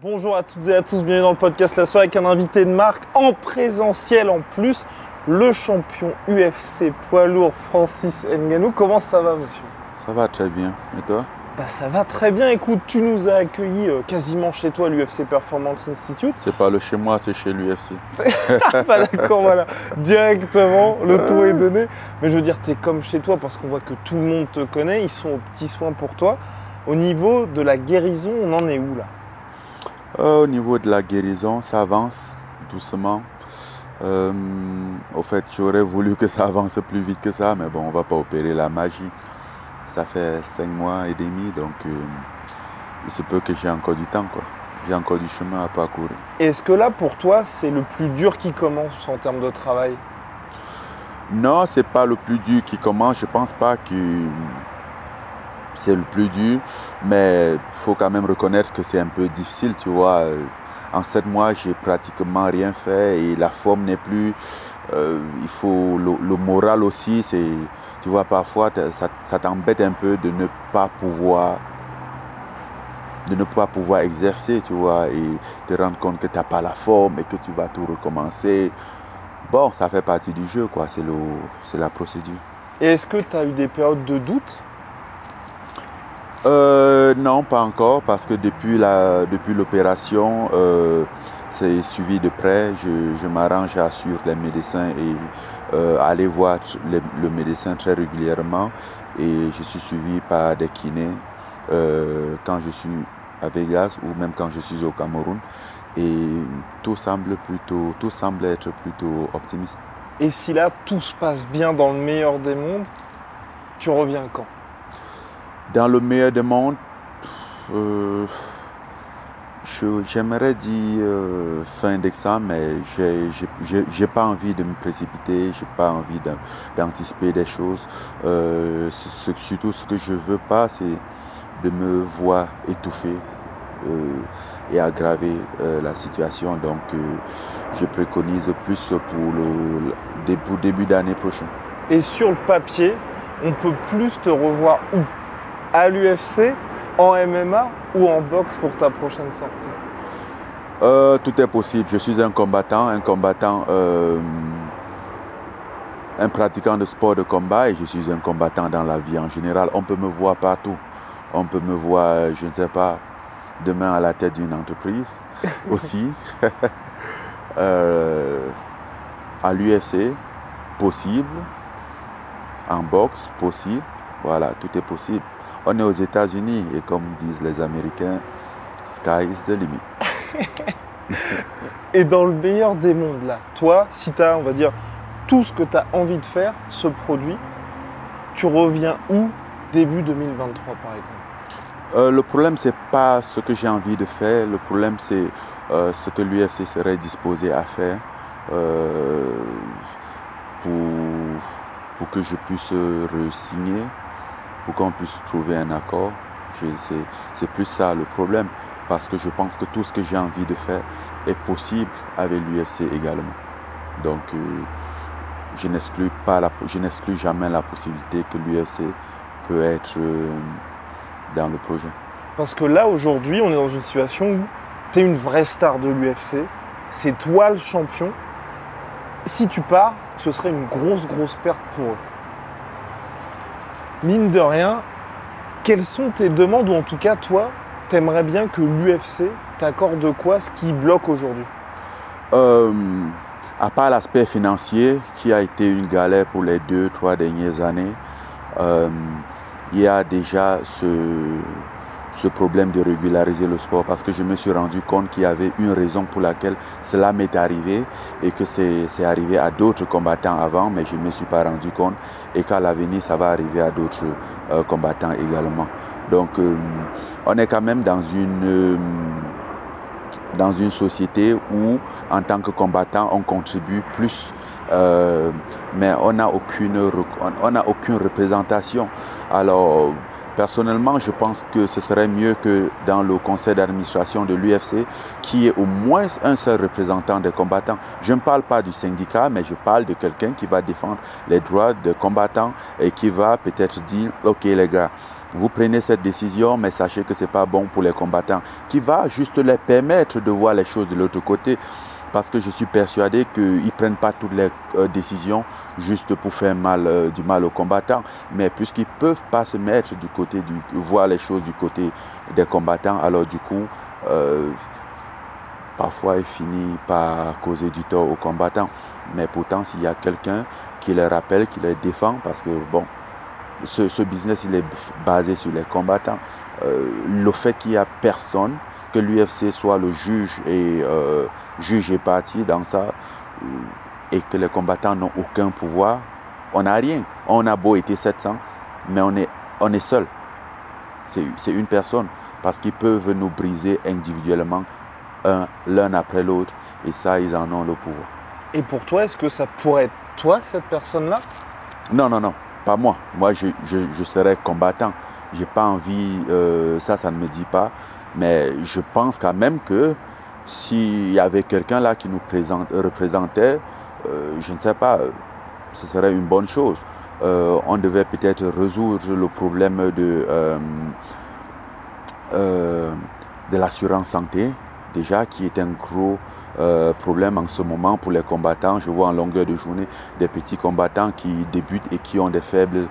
Bonjour à toutes et à tous, bienvenue dans le podcast La Soirée avec un invité de marque en présentiel en plus, le champion UFC poids lourd Francis Ngannou. Comment ça va monsieur? Ça va très bien. Et toi? Bah ça va très bien, écoute, tu nous as accueillis euh, quasiment chez toi à l'UFC Performance Institute. C'est pas le chez moi, c'est chez l'UFC. Ah bah d'accord, voilà, directement, le tour est donné. Mais je veux dire, tu es comme chez toi parce qu'on voit que tout le monde te connaît, ils sont aux petits soins pour toi. Au niveau de la guérison, on en est où là? Euh, au niveau de la guérison, ça avance doucement. Euh, au fait, j'aurais voulu que ça avance plus vite que ça, mais bon, on va pas opérer la magie. Ça fait cinq mois et demi, donc euh, il se peut que j'ai encore du temps, quoi. J'ai encore du chemin à parcourir. Est-ce que là, pour toi, c'est le plus dur qui commence en termes de travail? Non, c'est pas le plus dur qui commence. Je pense pas que c'est le plus dur, mais il faut quand même reconnaître que c'est un peu difficile, tu vois. Euh, En sept mois, j'ai pratiquement rien fait et la forme n'est plus. euh, il faut le, moral aussi. C'est, tu vois, parfois ça, t'embête un peu de ne pas pouvoir de ne pas pouvoir exercer, tu vois, et te rendre compte que tu n'as pas la forme et que tu vas tout recommencer. Bon, ça fait partie du jeu, quoi. C'est, c'est la procédure. Et est-ce que tu as eu des périodes de doute? Euh, non, pas encore, parce que depuis, la, depuis l'opération, euh, c'est suivi de près. Je, je m'arrange à suivre les médecins et euh, aller voir le médecin très régulièrement. Et je suis suivi par des kinés euh, quand je suis à Vegas ou même quand je suis au Cameroun. Et tout semble, plutôt, tout semble être plutôt optimiste. Et si là, tout se passe bien dans le meilleur des mondes, tu reviens quand? Dans le meilleur des mondes, euh, j'aimerais dire euh, fin d'examen, mais j'ai- pas envie de me précipiter, j'ai pas envie d'an- d'anticiper des choses. Euh, surtout, ce que je veux pas, c'est de me voir étouffé euh, et aggraver euh, la situation. Donc, euh, je préconise plus pour le, le- pour début d'année prochaine. Et sur le papier, on peut plus te revoir où? À l'UFC, en MMA ou en boxe pour ta prochaine sortie? Euh, tout est possible. Je suis un combattant, un combattant, euh, un pratiquant de sport de combat et je suis un combattant dans la vie en général. On peut me voir partout. On peut me voir, je ne sais pas, demain à la tête d'une entreprise aussi. Euh, à l'UFC, possible. En boxe, possible. Voilà, tout est possible. On est aux États-Unis et comme disent les Américains, sky is the limit. Et dans le meilleur des mondes, là, toi, si tu as, on va dire, tout ce que tu as envie de faire, ce produit, tu reviens où début 2023 par exemple? Euh, le problème, c'est pas ce que j'ai envie de faire. Le problème, c'est euh, ce que l'UFC serait disposé à faire euh, pour, pour que je puisse re-signer, pour qu'on puisse trouver un accord. C'est- plus ça le problème, parce que je pense que tout ce que j'ai envie de faire est possible avec l'UFC également. Donc, euh, je n'exclus jamais la possibilité que l'UFC peut être euh, dans le projet. Parce que là, aujourd'hui, on est dans une situation où tu es une vraie star de l'UFC, c'est toi le champion. Si tu pars, ce serait une grosse, grosse perte pour eux. Mine de rien, quelles sont tes demandes, ou en tout cas, toi, t'aimerais bien que l'UFC t'accorde quoi, ce qui bloque aujourd'hui? Euh, à part l'aspect financier qui a été une galère pour les deux, trois dernières années, euh, il y a déjà ce, problème de régulariser le sport parce que je me suis rendu compte qu'il y avait une raison pour laquelle cela m'est arrivé et que c'est arrivé à d'autres combattants avant, mais je ne me suis pas rendu compte et qu'à l'avenir, ça va arriver à d'autres euh, combattants également. Donc, on est quand même dans une, dans une société où, en tant que combattant, on contribue plus, mais on n'a aucune, on, aucune représentation. Alors, Personnellement, je pense que ce serait mieux que dans le conseil d'administration de l'UFC, qu'il y ait au moins un seul représentant des combattants. Je ne parle pas du syndicat, mais je parle de quelqu'un qui va défendre les droits des combattants et qui va peut-être dire, OK les gars, vous prenez cette décision, mais sachez que ce n'est pas bon pour les combattants, qui va juste leur permettre de voir les choses de l'autre côté parce que je suis persuadé qu'ils ne prennent pas toutes les euh, décisions juste pour faire mal, euh, du mal aux combattants, mais puisqu'ils ne peuvent pas se mettre du côté du, voir les choses du côté des combattants, alors du coup, euh, parfois ils finissent par causer du tort aux combattants. Mais pourtant, s'il y a quelqu'un qui les rappelle, qui les défend, parce que bon, ce, business il est basé sur les combattants, le fait qu'il n'y a personne que l'UFC soit le juge et euh, juge et parti dans ça euh, et que les combattants n'ont aucun pouvoir, on n'a rien. On a beau être 700, mais on est, on est seul. C'est une personne parce qu'ils peuvent nous briser individuellement l'un après l'autre et ça, ils en ont le pouvoir. Et pour toi, est-ce que ça pourrait être toi, cette personne-là? Non, non, non, pas moi. Moi, je, je, serais combattant. J'ai pas envie, euh, ça, ça ne me dit pas. Mais je pense quand même que s'il y avait quelqu'un là qui nous représentait, euh, je ne sais pas, ce serait une bonne chose. Euh, on devait peut-être résoudre le problème de, euh, de l'assurance santé, déjà, qui est un gros problème en ce moment pour les combattants. Je vois en longueur de journée des petits combattants qui débutent et qui ont des faibles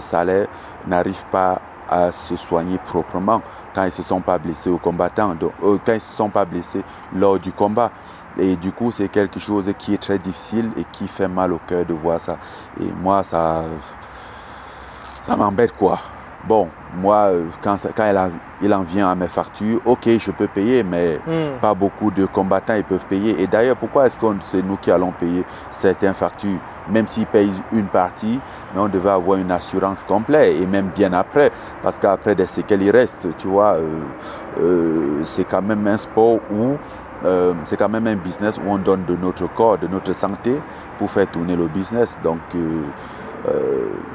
salaires, n'arrivent pas à se soigner proprement quand ils ne se sont pas blessés au combattant, donc, euh, quand ils ne se sont pas blessés lors du combat. Et du coup, c'est quelque chose qui est très difficile et qui fait mal au cœur de voir ça. Et moi, ça, ça m'embête quoi. Bon, moi, euh, quand, quand il, en vient à mes factures, ok, je peux payer, mais hmm. pas beaucoup de combattants ils peuvent payer. Et d'ailleurs, pourquoi est-ce que c'est nous qui allons payer certaines factures, même s'ils payent une partie, mais on devait avoir une assurance complète et même bien après, parce qu'après des séquelles, il reste, tu vois, euh, euh, c'est quand même un sport où c'est quand même un business où on donne de notre corps, de notre santé pour faire tourner le business. Donc,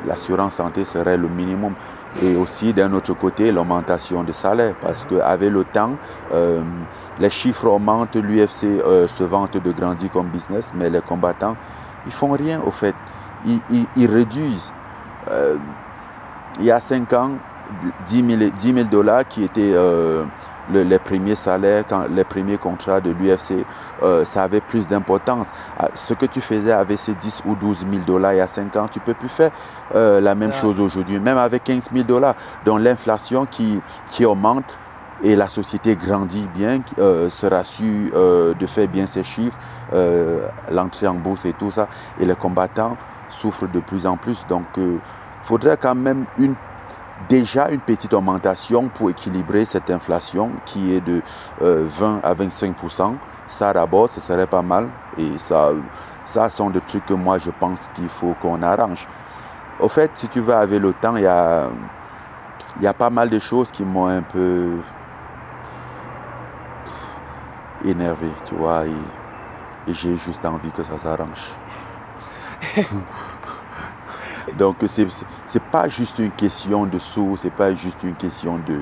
l'assurance santé serait le minimum et aussi d'un autre côté l'augmentation des salaires parce qu'avec le temps, euh, les chiffres augmentent, l'UFC euh, se vante de grandir comme business, mais les combattants, ils font rien au fait, ils, réduisent. Euh, il y a cinq ans, 10 000, dollars qui étaient les premiers salaires, quand, les premiers contrats de l'UFC, euh, ça avait plus d'importance. Ah, ce que tu faisais avec ces 10 ou 12 000 dollars il y a 5 ans, tu ne peux plus faire euh, la même chose aujourd'hui, même avec 15 000 dollars. Donc l'inflation qui, qui augmente et la société grandit bien, euh, sera su de faire bien ses chiffres, l'entrée en bourse et tout ça, et les combattants souffrent de plus en plus. Donc il faudrait quand même une déjà une petite augmentation pour équilibrer cette inflation qui est de 20 euh, à 25% Ça d'abord, ce serait pas mal. Et ça, ça sont des trucs que moi je pense qu'il faut qu'on arrange. Au fait, si tu vas avec le temps, il y a, y a pas mal de choses qui m'ont un peu énervé, tu vois. et j'ai juste envie que ça s'arrange. Donc c'est n'est pas juste une question de sous, c'est pas juste une question de,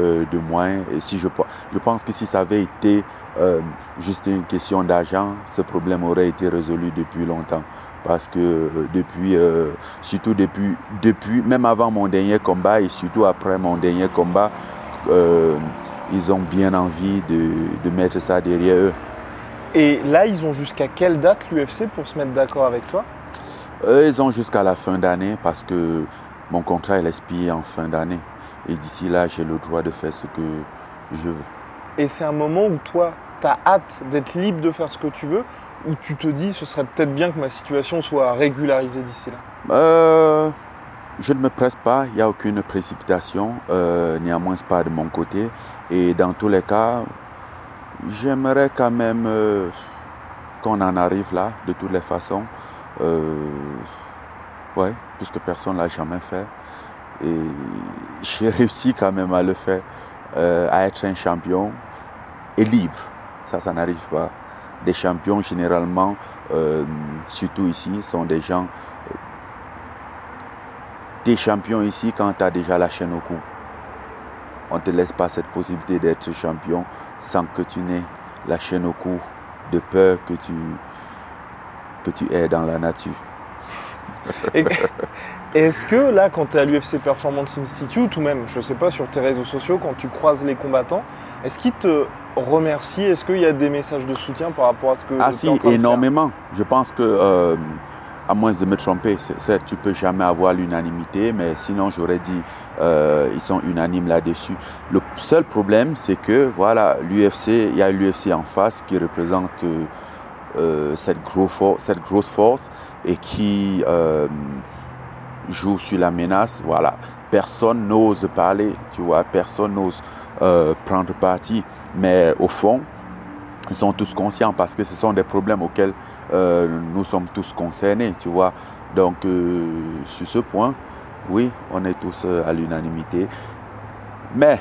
euh, de moyens. Et si je, je pense que si ça avait été euh, juste une question d'argent, ce problème aurait été résolu depuis longtemps. Parce que euh, depuis, surtout depuis, depuis, même avant mon dernier combat et surtout après mon dernier combat, ils ont bien envie de, de mettre ça derrière eux. Et là, ils ont jusqu'à quelle date l'UFC pour se mettre d'accord avec toi? Eux, ils ont jusqu'à la fin d'année parce que mon contrat est expire en fin d'année. Et d'ici là, j'ai le droit de faire ce que je veux. Et c'est un moment où toi, tu as hâte d'être libre de faire ce que tu veux ou tu te dis ce serait peut-être bien que ma situation soit régularisée d'ici là? Euh, Je ne me presse pas, il n'y a aucune précipitation, euh, néanmoins pas de mon côté. Et dans tous les cas, j'aimerais quand même euh, qu'on en arrive là, de toutes les façons. Euh, ouais, puisque personne ne l'a jamais fait. Et j'ai réussi quand même à le faire, euh, à être un champion et libre. Ça, ça n'arrive pas. Des champions, généralement, euh, surtout ici, sont des gens. des champions ici quand tu as déjà la chaîne au cou. On ne te laisse pas cette possibilité d'être champion sans que tu n'aies la chaîne au cou de peur que tu, que tu es dans la nature. Est-ce que là, quand tu es à l'UFC Performance Institute, ou même, je ne sais pas, sur tes réseaux sociaux, quand tu croises les combattants, est-ce qu'ils te remercient? Est-ce qu'il y a des messages de soutien par rapport à ce que Ah si, énormément. Je pense que, euh, à moins de me tromper, c'est, tu peux jamais avoir l'unanimité, mais sinon j'aurais dit, euh, ils sont unanimes là-dessus. Le seul problème, c'est que, voilà, l'UFC, il y a l'UFC en face qui représente euh, cette, gros cette grosse force et qui joue sur la menace, voilà. Personne n'ose parler, tu vois, personne n'ose euh, prendre parti. Mais au fond, ils sont tous conscients parce que ce sont des problèmes auxquels euh, nous sommes tous concernés, tu vois. Donc, euh, sur ce point, oui, on est tous à l'unanimité. Mais,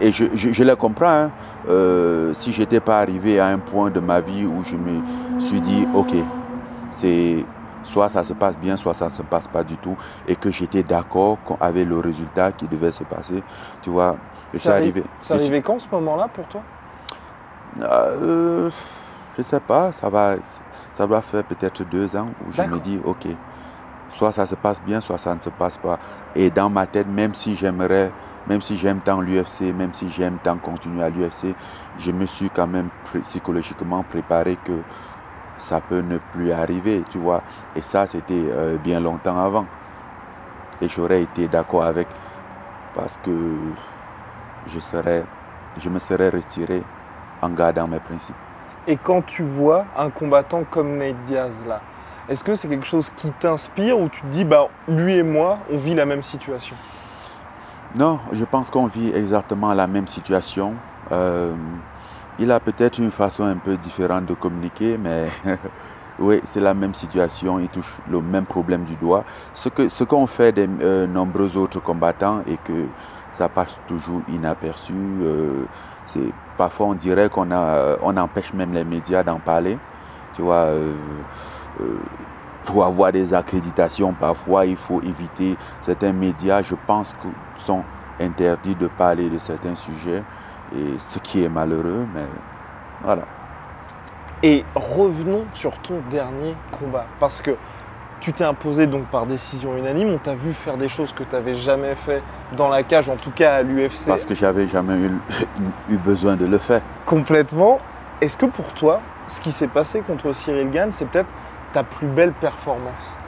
et je, je, le comprends, hein, si je n'étais pas arrivé à un point de ma vie où je me suis dit, OK, c'est soit ça se passe bien, soit ça ne se passe pas du tout, et que j'étais d'accord avec le résultat qui devait se passer. Tu vois, c'est arrivé. C'est arrivé quand ce moment-là pour toi? Euh, Je ne sais pas, ça va, ça va faire peut-être deux ans où je me dis, ok, soit ça se passe bien, soit ça ne se passe pas. Et dans ma tête, même si j'aimerais, même si j'aime tant l'UFC, même si j'aime tant continuer à l'UFC, je me suis quand même psychologiquement préparé que ça peut ne plus arriver, tu vois. Et ça, c'était euh, bien longtemps avant. Et j'aurais été d'accord avec parce que je, serais, je me serais retiré en gardant mes principes. Et quand tu vois un combattant comme Nate Diaz là, est-ce que c'est quelque chose qui t'inspire ou tu te dis, bah, lui et moi, on vit la même situation? Non, je pense qu'on vit exactement la même situation. Euh, il a peut-être une façon un peu différente de communiquer, mais oui, c'est la même situation, il touche le même problème du doigt. Ce qu'ont ce qu'on fait de euh, nombreux autres combattants et que ça passe toujours inaperçu. Euh, c'est parfois on dirait qu'on a, on empêche même les médias d'en parler. Tu vois, euh, pour avoir des accréditations, parfois il faut éviter certains médias. Je pense qu'ils sont interdits de parler de certains sujets et ce qui est malheureux, mais voilà. Et revenons sur ton dernier combat, parce que tu t'es imposé donc par décision unanime, on t'a vu faire des choses que tu n'avais jamais fait dans la cage, en tout cas à l'UFC. Parce que j'avais jamais eu, eu, besoin de le faire. Complètement. Est-ce que pour toi, ce qui s'est passé contre Cyril Gann, c'est peut-être ta plus belle performance?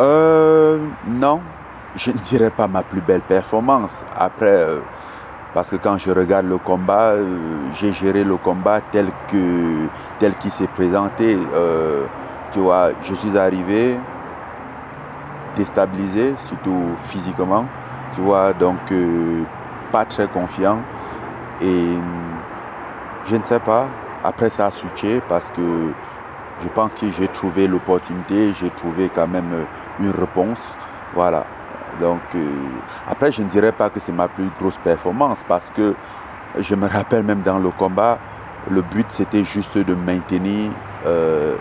Euh, Non, je ne dirais pas ma plus belle performance. Après, euh, parce que quand je regarde le combat, euh, j'ai géré le combat tel que tel qu'il s'est présenté. Tu vois, je suis arrivé déstabilisé, surtout physiquement. Tu vois, donc pas très confiant. Et je ne sais pas. Après ça a switché parce que je pense que j'ai trouvé l'opportunité, j'ai trouvé quand même une réponse. Voilà. Donc, euh, après, je ne dirais pas que c'est ma plus grosse performance parce que je me rappelle même dans le combat, le but c'était juste de maintenir euh,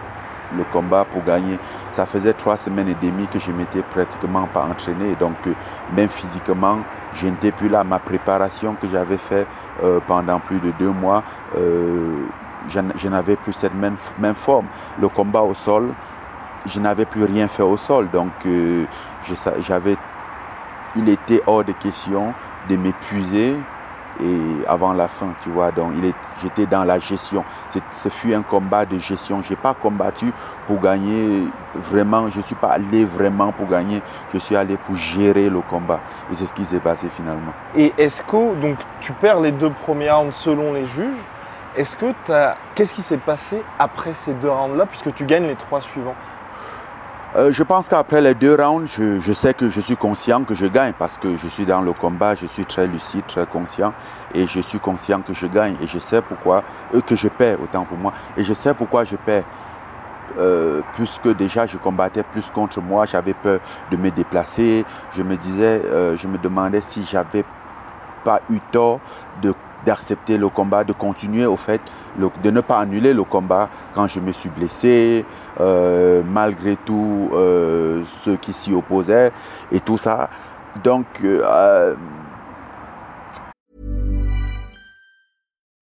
le combat pour gagner. Ça faisait trois semaines et demie que je m'étais pratiquement pas entraîné. Donc, euh, même physiquement, je n'étais plus là. Ma préparation que j'avais fait pendant plus de deux mois, je, n'avais plus cette même, même forme. Le combat au sol, je n'avais plus rien fait au sol. Donc, j'avais il était hors de question de m'épuiser et avant la fin, tu vois. Donc, j'étais dans la gestion. Ce fut un combat de gestion. Je n'ai pas combattu pour gagner vraiment. Je ne suis pas allé vraiment pour gagner. Je suis allé pour gérer le combat. Et c'est ce qui s'est passé finalement. Et est-ce que donc, tu perds les deux premiers rounds selon les juges? Est-ce que. Qu'est-ce qui s'est passé après ces deux rounds-là, puisque tu gagnes les trois suivants? Euh, je pense qu'après les deux rounds, je, sais que je suis conscient que je gagne parce que je suis dans le combat, je suis très lucide, très conscient et je suis conscient que je gagne et je sais pourquoi, euh, que je perds autant pour moi et je sais pourquoi je perds. euh, puisque déjà je combattais plus contre moi, j'avais peur de me déplacer. Je me disais, je me demandais si j'avais pas eu tort de d'accepter le combat, de continuer au fait, de ne pas annuler le combat quand je me suis blessé, euh, malgré tout ceux qui s'y opposaient et tout ça. Donc,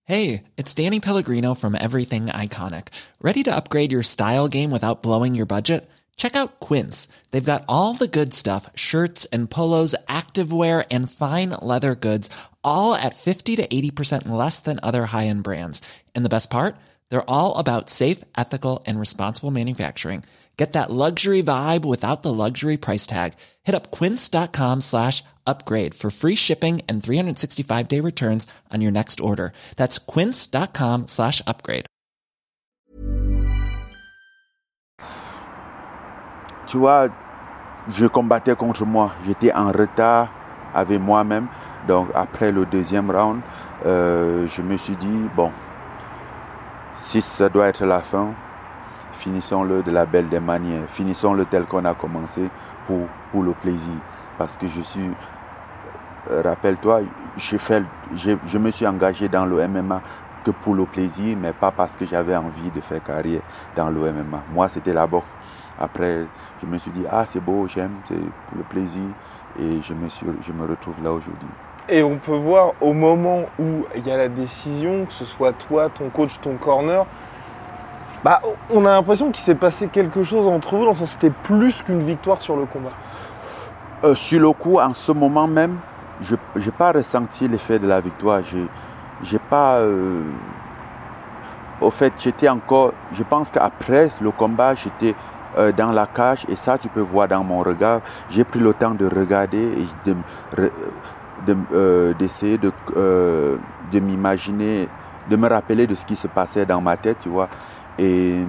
Hey, it's Danny Pellegrino from Everything Iconic. Ready to upgrade your style game without blowing your budget? Check out Quince. They've got all the good stuff shirts and polos, activewear, and fine leather goods, all at 50 to 80% less than other high end brands. And the best part? They're all about safe, ethical, and responsible manufacturing. Get that luxury vibe without the luxury price tag. Hit up quince.com slash upgrade for free shipping and 365 day returns on your next order. That's quince.com slash upgrade. Tu vois, je combattais contre moi. J'étais en retard avec moi-même. Donc après le deuxième round, euh, je me suis dit, bon, si ça doit être la fin, finissons-le de la belle des manières, finissons-le tel qu'on a commencé pour, le plaisir. Parce que je suis, euh, rappelle-toi, je me suis engagé dans le MMA que pour le plaisir, mais pas parce que j'avais envie de faire carrière dans le MMA. Moi, c'était la boxe. Après, je me suis dit, ah, c'est beau, j'aime, c'est pour le plaisir. Et je me, je me retrouve là aujourd'hui. Et on peut voir au moment où il y a la décision, que ce soit toi, ton coach, ton corner, bah, on a l'impression qu'il s'est passé quelque chose entre vous, dans le sens c'était plus qu'une victoire sur le combat. Euh, sur le coup, en ce moment même, je n'ai pas ressenti l'effet de la victoire. Je pas. Euh, au fait, j'étais encore. Je pense qu'après le combat, j'étais euh, dans la cage et ça, tu peux voir dans mon regard. J'ai pris le temps de regarder et d'essayer de, de m'imaginer, de me rappeler de ce qui se passait dans ma tête, tu vois. Et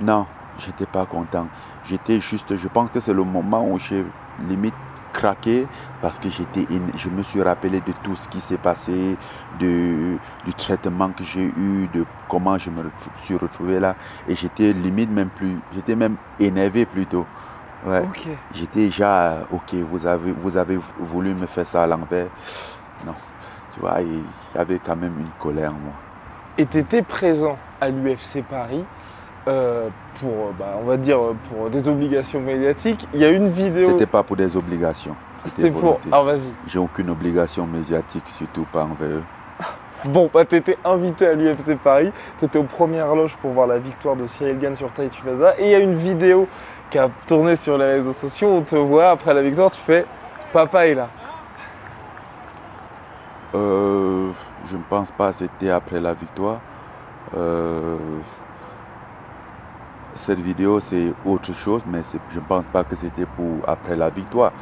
non, j'étais pas content. J'étais juste, je pense que c'est le moment où j'ai limite craqué parce que j'étais, je me suis rappelé de tout ce qui s'est passé, de, du traitement que j'ai eu, de comment je me suis retrouvé là. Et j'étais limite même plus, j'étais même énervé plutôt. Ouais. J'étais déjà, ok, vous avez, vous avez voulu me faire ça à l'envers. Non, tu vois, il y avait quand même une colère en moi et tu étais présent à l'UFC Paris euh, pour, bah, on va dire, pour des obligations médiatiques. Il y a une vidéo. C'était pas pour des obligations. C'était pour. Ah, vas-y. J'ai aucune obligation médiatique, surtout pas envers eux. Bon, bah, tu étais invité à l'UFC Paris, tu étais aux premières loges pour voir la victoire de Cyril Gann sur Taïtuvaza, et il y a une vidéo qui a tourné sur les réseaux sociaux, on te voit après la victoire, tu fais « Papa est là ». Euh, je ne pense pas que c'était après la victoire. Euh, cette vidéo, c'est autre chose, mais je ne pense pas que c'était pour après la victoire.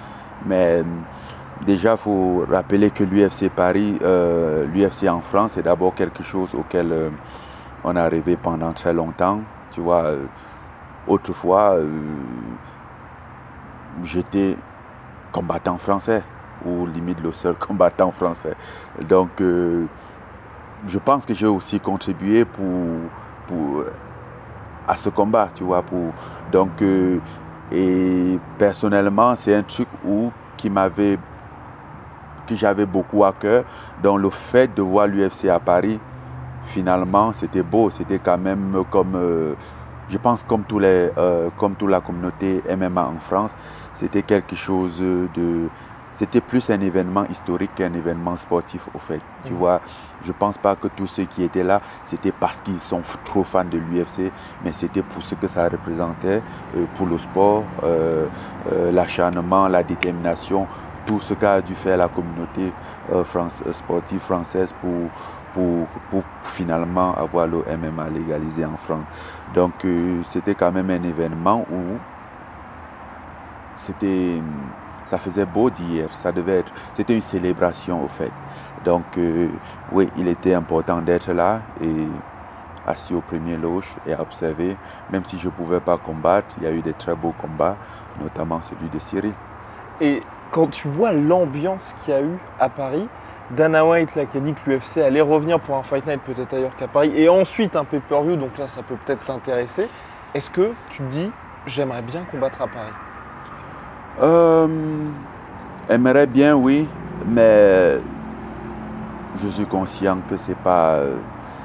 Mais déjà, il faut rappeler que l'UFC Paris, euh, l'UFC en France, c'est d'abord quelque chose auquel on a rêvé pendant très longtemps. Tu vois, autrefois, j'étais combattant français ou limite le seul combattant français. Donc, euh, je pense que j'ai aussi contribué pour, pour, à ce combat, tu vois. Donc, euh, et personnellement, c'est un truc où, qui m'avait, que j'avais beaucoup à cœur. Donc, le fait de voir l'UFC à Paris, finalement, c'était beau. C'était quand même comme, euh, je pense, comme, tous les, comme toute la communauté MMA en France, c'était quelque chose de c'était plus un événement historique qu'un événement sportif au fait. Tu mhm. vois, je pense pas que tous ceux qui étaient là, c'était parce qu'ils sont trop fans de l'UFC, mais c'était pour ce que ça représentait euh, pour le sport, euh, euh, l'acharnement, la détermination, tout ce qu'a dû faire la communauté sportive française pour, pour, finalement avoir le MMA légalisé en France. Donc c'était quand même un événement où c'était ça faisait beau d'hier, ça devait être, c'était une célébration au fait. Donc euh, oui, il était important d'être là et assis au premier loge et observer, même si je ne pouvais pas combattre, il y a eu des très beaux combats, notamment celui de Syrie. Et quand tu vois l'ambiance qu'il y a eu à Paris, Dana White là, qui a dit que l'UFC allait revenir pour un Fight Night peut-être ailleurs qu'à Paris, et ensuite un pay-per-view, donc là ça peut peut-être t'intéresser. Est-ce que tu te dis, j'aimerais bien combattre à Paris? Euh, aimerais bien, oui, mais je suis conscient que c'est pas euh,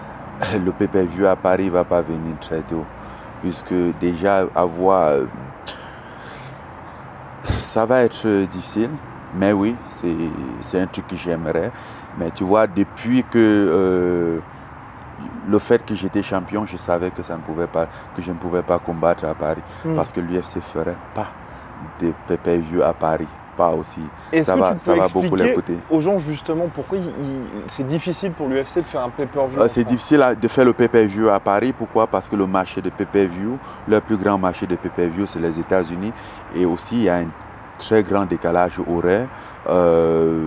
le PPV à Paris va pas venir très tôt, puisque déjà avoir euh, ça va être difficile, mais oui, c'est un truc que j'aimerais. Mais tu vois, depuis que euh, le fait que j'étais champion, je savais que ça ne pouvait pas, que je ne pouvais pas combattre à Paris, Hmm. parce que l'UFC ferait pas de PPV à Paris, pas aussi. Ça que va, tu peux ça va beaucoup les aux gens justement pourquoi c'est difficile pour l'UFC de faire un pay-per-view Euh, c'est difficile à- de faire le pay-per-view à Paris. Pourquoi? Parce que le marché de pay-per-view, le plus grand marché de pay-per-view, c'est les États-Unis. Et aussi, il y a un très grand décalage horaire. Euh,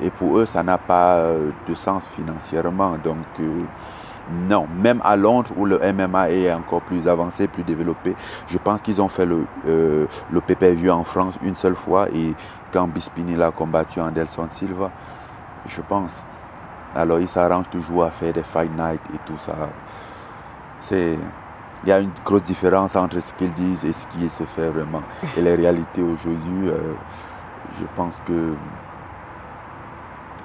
et pour eux, ça n'a pas euh, de sens financièrement. Donc, euh, non. Même à Londres, où le MMA est encore plus avancé, plus développé, je pense qu'ils ont fait le, euh, le pay-per-view en France une seule fois. Et quand Bispini l'a combattu Anderson Silva, je pense. Alors, ils s'arrangent toujours à faire des fight night et tout ça. C'est, il y a une grosse différence entre ce qu'ils disent et ce qui se fait vraiment. Et les réalités aujourd'hui, euh, je pense que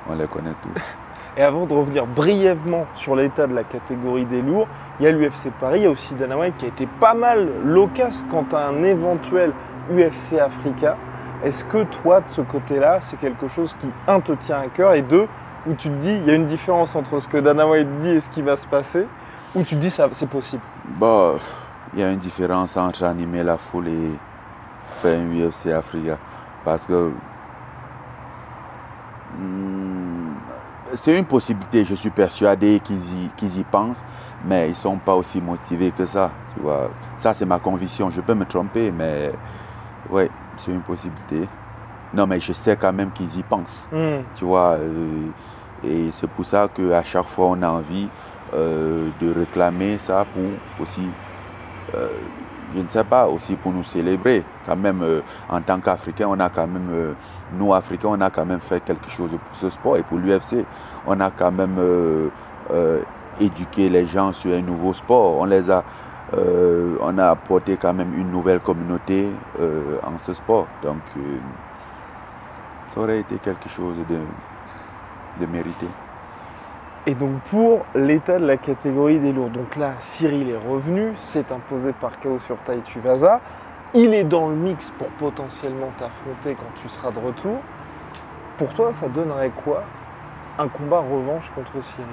on les connaît tous. Et avant de revenir brièvement sur l'état de la catégorie des lourds, il y a l'UFC Paris, il y a aussi Dana White qui a été pas mal loquace quant à un éventuel UFC Africa. Est-ce que toi, de ce côté-là, c'est quelque chose qui, un, te tient à cœur et deux, où tu te dis, il y a une différence entre ce que Dana White dit et ce qui va se passer, ou tu te dis, c'est possible? Bon, il y a une différence entre animer la foule et faire un UFC Africa. Parce que hmm, c'est une possibilité, je suis persuadé qu'ils y, y pensent, mais ils ne sont pas aussi motivés que ça. Tu vois. Ça, c'est ma conviction. Je peux me tromper, mais oui, c'est une possibilité. Non, mais je sais quand même qu'ils y pensent. Hmm. Tu vois, euh, et c'est pour ça qu'à chaque fois, on a envie euh, de réclamer ça pour aussi, euh, je ne sais pas, aussi pour nous célébrer. Quand même, euh, en tant qu'Africains, on a quand même, nous Africains, on a quand même fait quelque chose pour ce sport et pour l'UFC. On a quand même éduqué les gens sur un nouveau sport. On les a, on a apporté quand même une nouvelle communauté en ce sport. Donc, ça aurait été quelque chose de, de mérité. Et donc pour l'état de la catégorie des lourds, donc là Cyril est revenu, s'est imposé par KO sur Tai Tuivasa. Il est dans le mix pour potentiellement t'affronter quand tu seras de retour. Pour toi, ça donnerait quoi un combat revanche contre Cyril?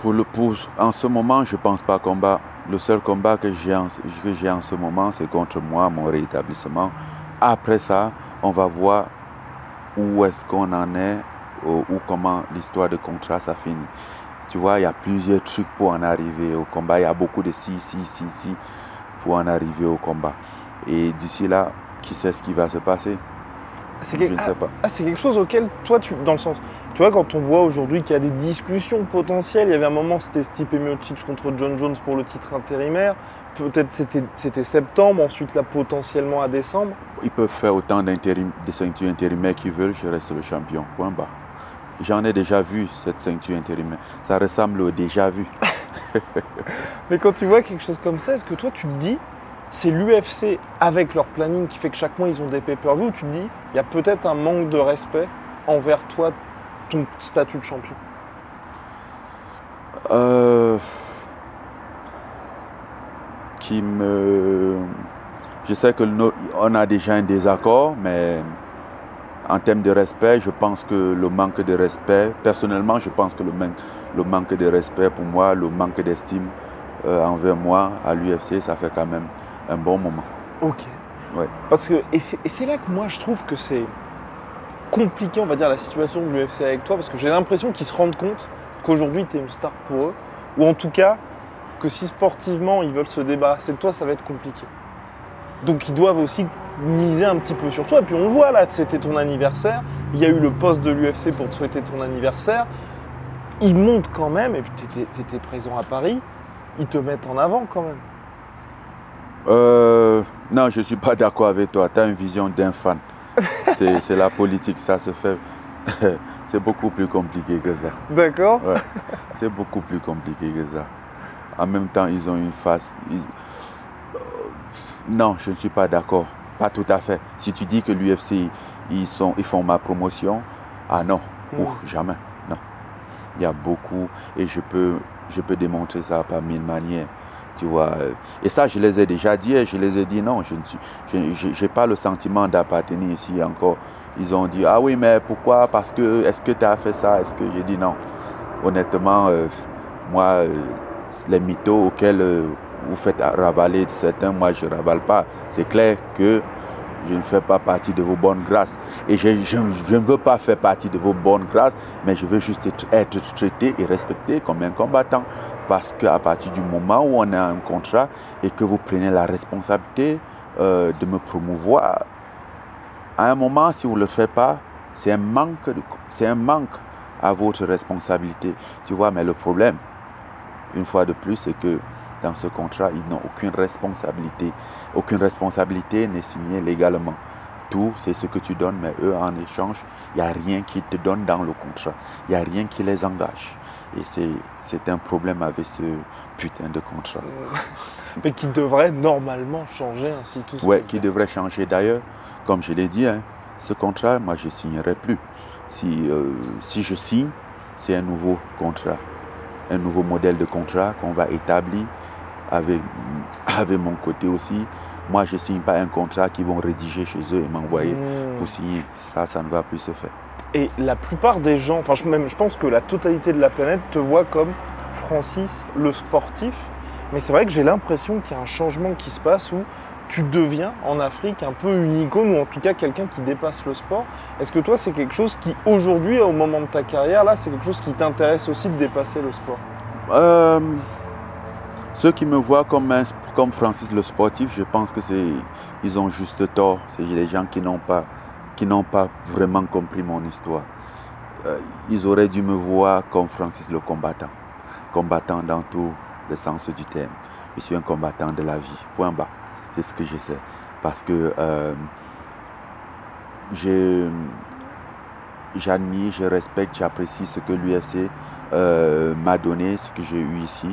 Pour le pour, en ce moment, je ne pense pas combat. Le seul combat que j'ai en, en ce moment, c'est contre moi, mon rétablissement. Après ça, on va voir où est-ce qu'on en est ou, ou comment l'histoire de contrat ça finit. Tu vois, il y a plusieurs trucs pour en arriver au combat. Il y a beaucoup de si, si, si, si pour en arriver au combat. Et d'ici là, qui sait ce qui va se passer? Je ne sais pas. Ah, c'est quelque chose auquel toi, tu, dans le sens, tu vois, quand on voit aujourd'hui qu'il y a des discussions potentielles, il y avait un moment, c'était Stipe Miocic contre John Jones pour le titre intérimaire. Peut-être c'était, c'était septembre, ensuite là potentiellement à décembre. Ils peuvent faire autant d'intérim, de ceintures intérimaires qu'ils veulent, je reste le champion. Point bas. J'en ai déjà vu cette ceinture intérimaire. Ça ressemble au déjà vu. Mais quand tu vois quelque chose comme ça, est-ce que toi tu te dis, c'est l'UFC avec leur planning qui fait que chaque mois ils ont des pay-per-view, ou tu te dis, il y a peut-être un manque de respect envers toi, ton statut de champion? Euh, qui me. Je sais que on a déjà un désaccord, mais en termes de respect, je pense que le manque de respect, personnellement, je pense que le, man- le manque de respect pour moi, le manque d'estime euh, envers moi à l'UFC, ça fait quand même un bon moment. Ok. Ouais. Parce que, et c'est là que moi je trouve que c'est compliqué, on va dire, la situation de l'UFC avec toi, parce que j'ai l'impression qu'ils se rendent compte qu'aujourd'hui tu es une star pour eux, ou en tout cas que si sportivement ils veulent se débarrasser de toi, ça va être compliqué. Donc ils doivent aussi miser un petit peu sur toi. Et puis on voit là, c'était ton anniversaire, il y a eu le poste de l'UFC pour te souhaiter ton anniversaire. Ils montent quand même, et puis tu étais présent à Paris, ils te mettent en avant quand même. Euh, non, je ne suis pas d'accord avec toi. Tu as une vision d'un fan. C'est la politique, ça se fait. c'est beaucoup plus compliqué que ça. D'accord Ouais. C'est beaucoup plus compliqué que ça. En même temps, ils ont une face. ils- euh, non, je ne suis pas d'accord. Pas tout à fait. Si tu dis que l'UFC, ils, sont, ils font ma promotion, ah non, Mm. Ouh, jamais. Non. Il y a beaucoup et je peux, je peux démontrer ça par mille manières. Tu vois. Et ça, je les ai déjà dit et je les ai dit non, je ne suis, je n'ai pas le sentiment d'appartenir ici encore. Ils ont dit, ah oui, mais pourquoi? Parce que, est-ce que tu as fait ça? Est-ce que j'ai dit non? Honnêtement, euh, moi, euh, les mythos auxquels euh, vous faites ravaler certains, moi, je ne ravale pas. C'est clair que je ne fais pas partie de vos bonnes grâces. Et je, ne veux pas faire partie de vos bonnes grâces, mais je veux juste être, traité et respecté comme un combattant. Parce qu'à partir du moment où on a un contrat et que vous prenez la responsabilité euh, de me promouvoir, à un moment, si vous ne le faites pas, c'est un manque, c'est un manque à votre responsabilité. Tu vois, mais le problème, une fois de plus, c'est que dans ce contrat, ils n'ont aucune responsabilité. Aucune responsabilité n'est signée légalement. Tout, c'est ce que tu donnes, mais eux, en échange, il n'y a rien qui te donne dans le contrat. Il n'y a rien qui les engage. Et c'est- un problème avec ce putain de contrat. Mais qui devrait normalement changer ainsi tout passe qui bien. devrait changer d'ailleurs. Comme je l'ai dit, hein, ce contrat, moi, je ne signerai plus. Si, euh, si je signe, c'est un nouveau contrat, un nouveau modèle de contrat qu'on va établir avec, avec mon côté aussi. Moi, je ne signe pas un contrat qu'ils vont rédiger chez eux et m'envoyer Mmh. pour signer. Ça, ça ne va plus se faire. Et la plupart des gens, enfin je- même je pense que la totalité de la planète te voit comme Francis le sportif. Mais c'est vrai que j'ai l'impression qu'il y a un changement qui se passe où tu deviens en Afrique un peu une icône ou en tout cas quelqu'un qui dépasse le sport. Est-ce que toi c'est quelque chose qui aujourd'hui, au moment de ta carrière, là c'est quelque chose qui t'intéresse aussi de dépasser le sport? Euh, ceux qui me voient comme, Francis le sportif, je pense que c'est ils ont juste tort. C'est les gens qui n'ont pas qui n'ont pas vraiment compris mon histoire. Euh, ils auraient dû me voir comme Francis le combattant, combattant dans tout le sens du terme. Je suis un combattant de la vie. Point bas. C'est ce que je sais. Parce que euh, je- j'admire, je respecte, j'apprécie ce que l'UFC euh, m'a donné, ce que j'ai eu ici.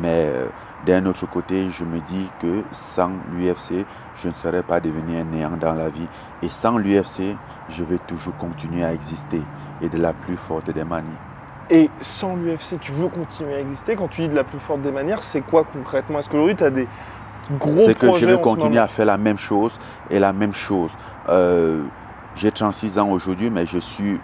Mais euh, d'un autre côté, je me dis que sans l'UFC, je ne serais pas devenu un néant dans la vie. Et sans l'UFC, je vais toujours continuer à exister et de la plus forte des manières. Et sans l'UFC, tu veux continuer à exister? Quand tu dis de la plus forte des manières, c'est quoi concrètement? Est-ce qu'aujourd'hui tu as des gros C'est que je ce continuer à faire la même chose et la même chose. Euh, j'ai 36 ans aujourd'hui, mais je suis,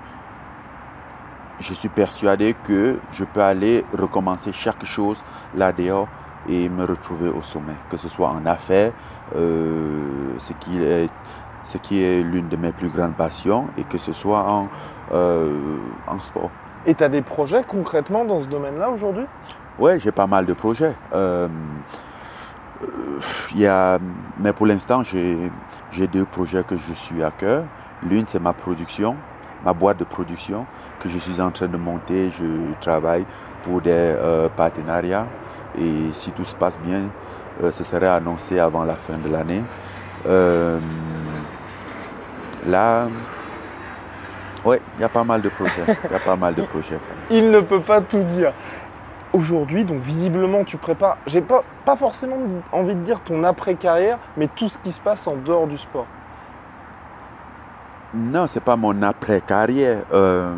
je suis persuadé que je peux aller recommencer chaque chose là dehors et me retrouver au sommet, que ce soit en affaires, euh, ce qui est, ce qui est l'une de mes plus grandes passions, et que ce soit en, euh, en sport. Et tu as des projets concrètement dans ce domaine-là aujourd'hui? Ouais, j'ai pas mal de projets. Euh, euh, il y a, mais pour l'instant, j'ai j'ai deux projets que je suis à cœur. L'une, c'est ma production, ma boîte de production que je suis en train de monter. Je travaille pour des euh, partenariats et si tout se passe bien, euh, ce serait annoncé avant la fin de l'année. Euh, là, ouais, il y a pas mal de projets. Il y a pas mal de projets. quand même. Il ne peut pas tout dire. Aujourd'hui, donc visiblement, tu prépares, j'ai pas, pas forcément envie de dire ton après-carrière, mais tout ce qui se passe en dehors du sport. Non, c'est pas mon après-carrière. Euh,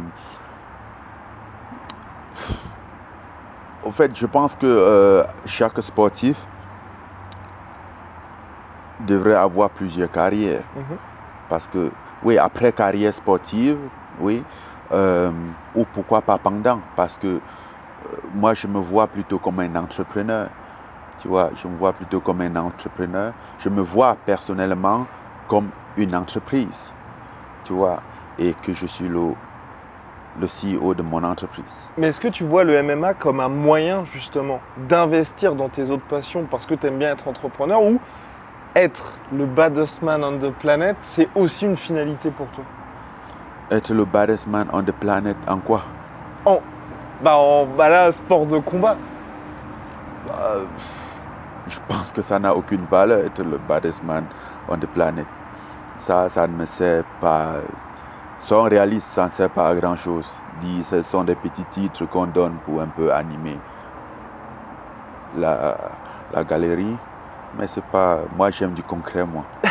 En fait, je pense que euh, chaque sportif devrait avoir plusieurs carrières. Mhm. Parce que, oui, après carrière sportive, oui, euh, ou pourquoi pas pendant, parce que euh, moi, je me vois plutôt comme un entrepreneur. Tu vois, je me vois plutôt comme un entrepreneur. Je me vois personnellement comme une entreprise, tu vois, et que je suis le, le CEO de mon entreprise. Mais est-ce que tu vois le MMA comme un moyen justement d'investir dans tes autres passions parce que tu aimes bien être entrepreneur ou être le baddest man on the planet, c'est aussi une finalité pour toi? Être le baddest man on the planet en quoi? En, bah, en, bah là, sport de combat. Euh, Je pense que ça n'a aucune valeur, être le baddest man on the planet. Ça, ça ne me sert pas. Soyons réalistes, ça ne sert pas à grand chose. Dis, ce sont des petits titres qu'on donne pour un peu animer. la, la galerie, mais c'est pas. Moi, j'aime du concret, moi.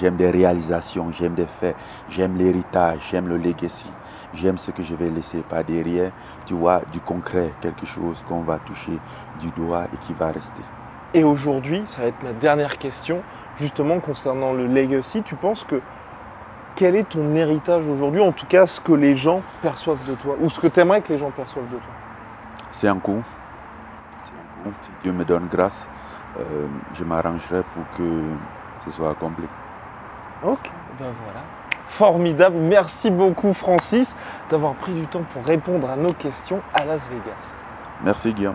j'aime des réalisations, j'aime des faits, j'aime l'héritage, j'aime le legacy. J'aime ce que je vais laisser pas derrière, tu vois, du concret, quelque chose qu'on va toucher du doigt et qui va rester. Et aujourd'hui, ça va être ma dernière question, justement concernant le legacy. Tu penses que quel est ton héritage aujourd'hui, en tout cas ce que les gens perçoivent de toi, ou ce que tu aimerais que les gens perçoivent de toi? C'est un coup. C'est un coup. Si Dieu me donne grâce, euh, je m'arrangerai pour que ce soit accompli. Ok, ben voilà. Formidable. Merci beaucoup Francis d'avoir pris du temps pour répondre à nos questions à Las Vegas. Merci Guillaume.